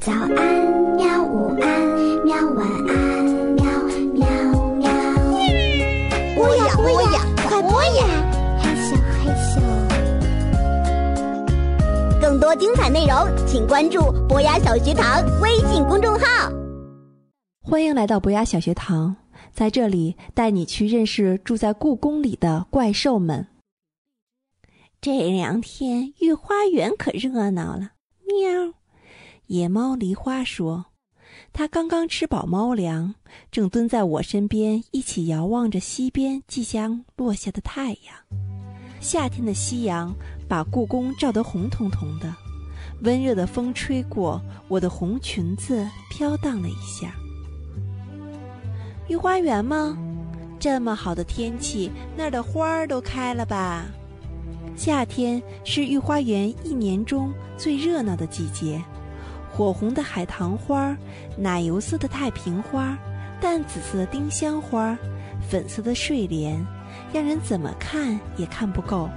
早安，喵！午安，喵！晚安，喵喵喵。播呀播呀，快播呀！害羞害羞。更多精彩内容，请关注博雅小学堂微信公众号。欢迎来到博雅小学堂，在这里带你去认识住在故宫里的怪兽们。这两天御花园可热闹了，喵！野猫梨花说：“它刚刚吃饱猫粮，正蹲在我身边，一起遥望着西边即将落下的太阳。夏天的夕阳把故宫照得红彤彤的，温热的风吹过，我的红裙子飘荡了一下。御花园吗？这么好的天气，那儿的花儿都开了吧？夏天是御花园一年中最热闹的季节。”火红的海棠花，奶油色的太平花，淡紫色的丁香花，粉色的睡莲，让人怎么看也看不够。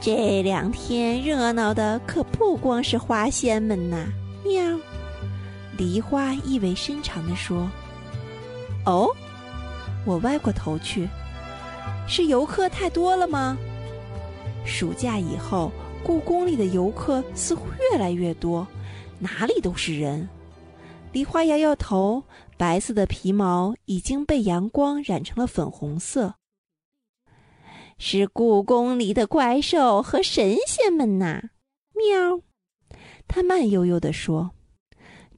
这两天热闹的可不光是花仙们呐！喵，梨花意味深长地说：“哦，我歪过头去，是游客太多了吗？暑假以后。”故宫里的游客似乎越来越多，哪里都是人。梨花摇摇头，白色的皮毛已经被阳光染成了粉红色。是故宫里的怪兽和神仙们呐！喵，他慢悠悠地说：“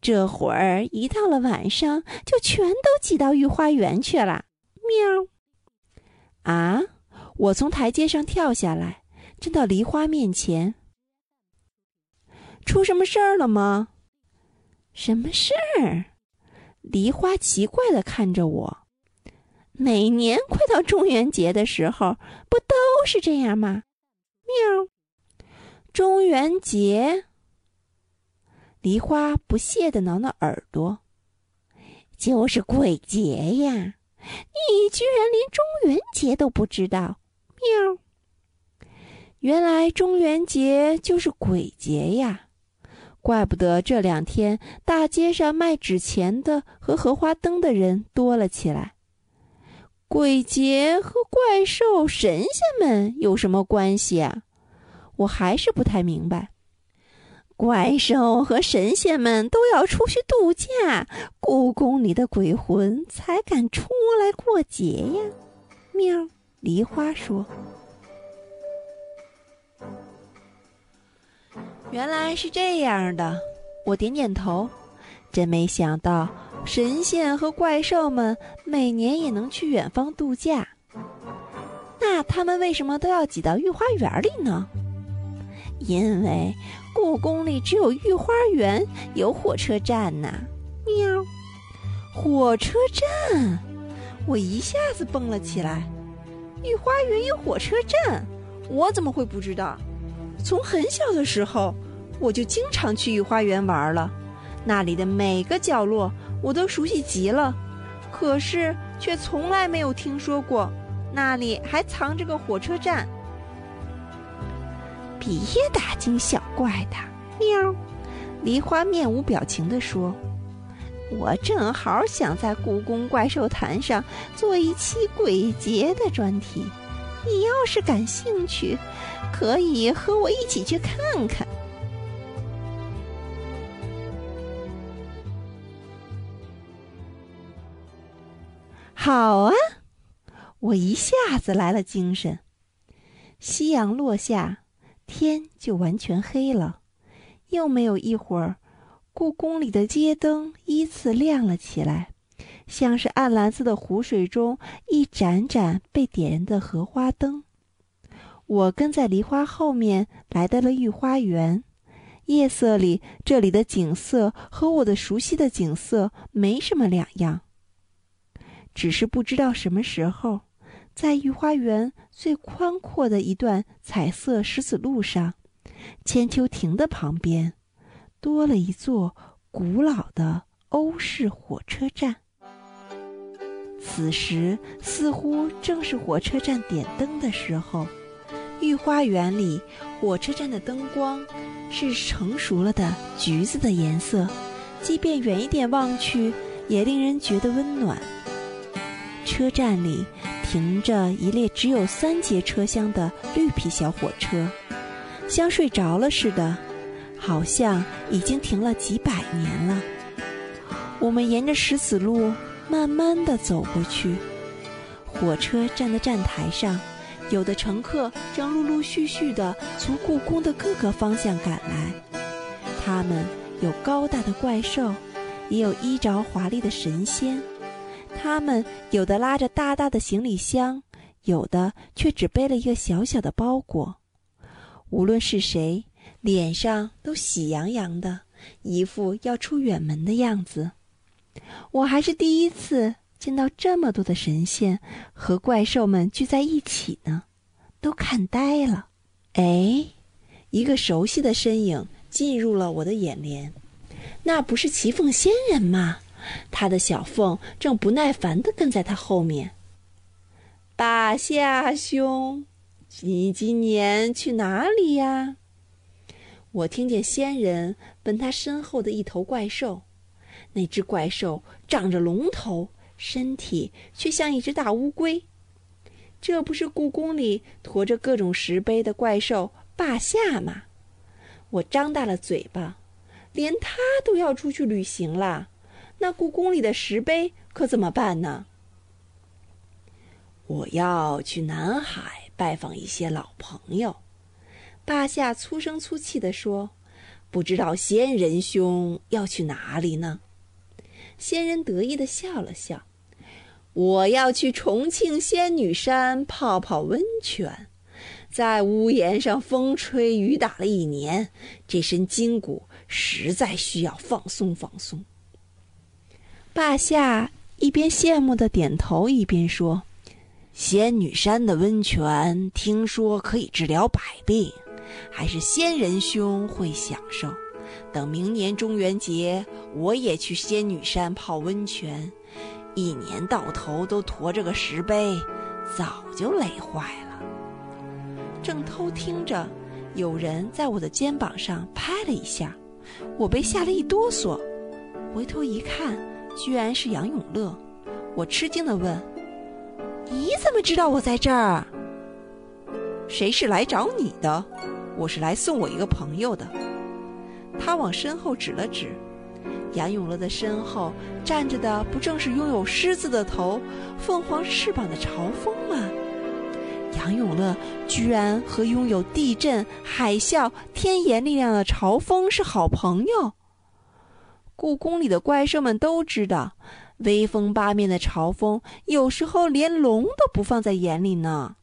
这会儿一到了晚上，就全都挤到御花园去了。”喵。啊！我从台阶上跳下来。站到梨花面前，出什么事儿了吗？什么事儿？梨花奇怪的看着我。每年快到中元节的时候，不都是这样吗？喵。中元节。梨花不屑的挠挠耳朵。就是鬼节呀！你居然连中元节都不知道？喵。原来中元节就是鬼节呀，怪不得这两天大街上卖纸钱的和荷花灯的人多了起来。鬼节和怪兽、神仙们有什么关系啊？我还是不太明白。怪兽和神仙们都要出去度假，故宫里的鬼魂才敢出来过节呀。喵，梨花说。原来是这样的，我点点头。真没想到，神仙和怪兽们每年也能去远方度假。那他们为什么都要挤到御花园里呢？因为故宫里只有御花园有火车站呐。喵，火车站！我一下子蹦了起来。御花园有火车站，我怎么会不知道？从很小的时候，我就经常去御花园玩了，那里的每个角落我都熟悉极了。可是却从来没有听说过那里还藏着个火车站。别大惊小怪的，喵！梨花面无表情地说：“我正好想在故宫怪兽坛上做一期鬼节的专题。”你要是感兴趣，可以和我一起去看看。好啊，我一下子来了精神。夕阳落下，天就完全黑了。又没有一会儿，故宫里的街灯依次亮了起来。像是暗蓝色的湖水中一盏盏被点燃的荷花灯。我跟在梨花后面来到了御花园。夜色里，这里的景色和我的熟悉的景色没什么两样。只是不知道什么时候，在御花园最宽阔的一段彩色石子路上，千秋亭的旁边，多了一座古老的欧式火车站。此时似乎正是火车站点灯的时候，御花园里，火车站的灯光是成熟了的橘子的颜色，即便远一点望去，也令人觉得温暖。车站里停着一列只有三节车厢的绿皮小火车，像睡着了似的，好像已经停了几百年了。我们沿着石子路慢慢地走过去，火车站的站台上，有的乘客正陆陆续续地从故宫的各个方向赶来，他们有高大的怪兽，也有衣着华丽的神仙。他们有的拉着大大的行李箱，有的却只背了一个小小的包裹。无论是谁，脸上都喜洋洋的，一副要出远门的样子。我还是第一次见到这么多的神仙和怪兽们聚在一起呢，都看呆了。哎，一个熟悉的身影进入了我的眼帘，那不是齐凤仙人吗？他的小凤正不耐烦地跟在他后面。八夏兄，你今年去哪里呀？我听见仙人问他身后的一头怪兽。那只怪兽长着龙头，身体却像一只大乌龟。这不是故宫里驮着各种石碑的怪兽霸下吗？我张大了嘴巴，连他都要出去旅行了。那故宫里的石碑可怎么办呢？我要去南海拜访一些老朋友。霸下粗声粗气地说：“不知道仙人兄要去哪里呢？”仙人得意地笑了笑：“我要去重庆仙女山泡泡温泉，在屋檐上风吹雨打了一年，这身筋骨实在需要放松放松。”霸夏一边羡慕的点头，一边说：“仙女山的温泉听说可以治疗百病，还是仙人兄会享受。等明年中元节，我也去仙女山泡温泉。一年到头都驮着个石碑，早就累坏了。”正偷听着，有人在我的肩膀上拍了一下，我被吓了一哆嗦，回头一看。居然是杨永乐，我吃惊地问：“你怎么知道我在这儿？谁是来找你的？我是来送我一个朋友的。”他往身后指了指，杨永乐的身后站着的不正是拥有狮子的头、凤凰翅膀的朝风吗？杨永乐居然和拥有地震、海啸、天眼力量的朝风是好朋友。故宫里的怪兽们都知道，威风八面的朝风有时候连龙都不放在眼里呢。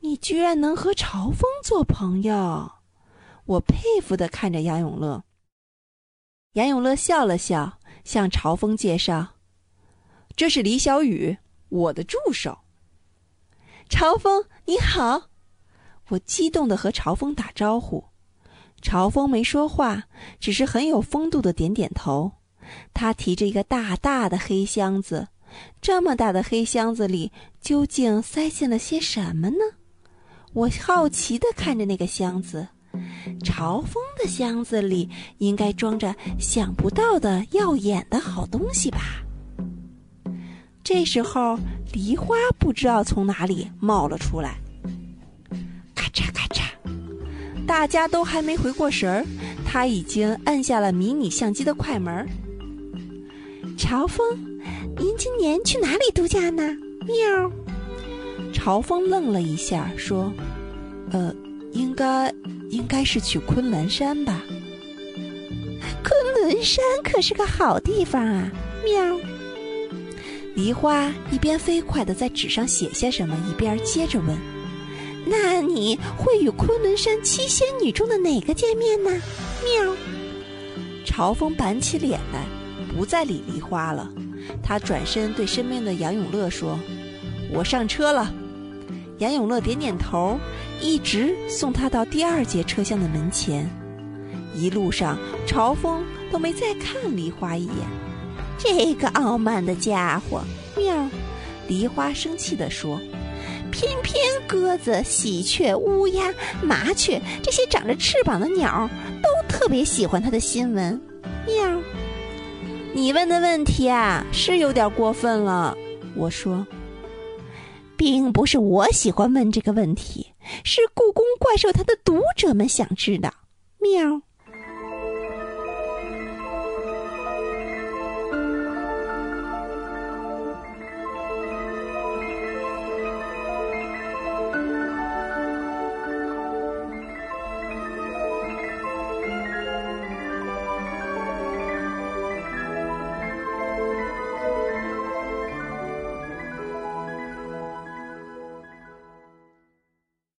你居然能和朝风做朋友，我佩服的看着杨永乐。杨永乐笑了笑，向朝风介绍：“这是李小雨，我的助手。”朝风你好，我激动的和朝风打招呼。朝风没说话，只是很有风度的点点头。他提着一个大大的黑箱子，这么大的黑箱子里究竟塞进了些什么呢？我好奇地看着那个箱子。朝风的箱子里应该装着想不到的耀眼的好东西吧？这时候，梨花不知道从哪里冒了出来。咔嚓咔嚓大家都还没回过神儿，他已经按下了迷你相机的快门。朝风，您今年去哪里度假呢？喵。朝风愣了一下，说：“呃，应该应该是去昆仑山吧。昆仑山可是个好地方啊。”喵。梨花一边飞快地在纸上写下什么，一边接着问。那你会与昆仑山七仙女中的哪个见面呢？喵！朝风板起脸来，不再理梨花了。他转身对身边的杨永乐说：“我上车了。”杨永乐点点头，一直送他到第二节车厢的门前。一路上，朝风都没再看梨花一眼。这个傲慢的家伙！喵！梨花生气地说。偏偏鸽子、喜鹊、乌鸦、麻雀这些长着翅膀的鸟都特别喜欢他的新闻。喵！你问的问题啊，是有点过分了。我说，并不是我喜欢问这个问题，是故宫怪兽它的读者们想知道。喵！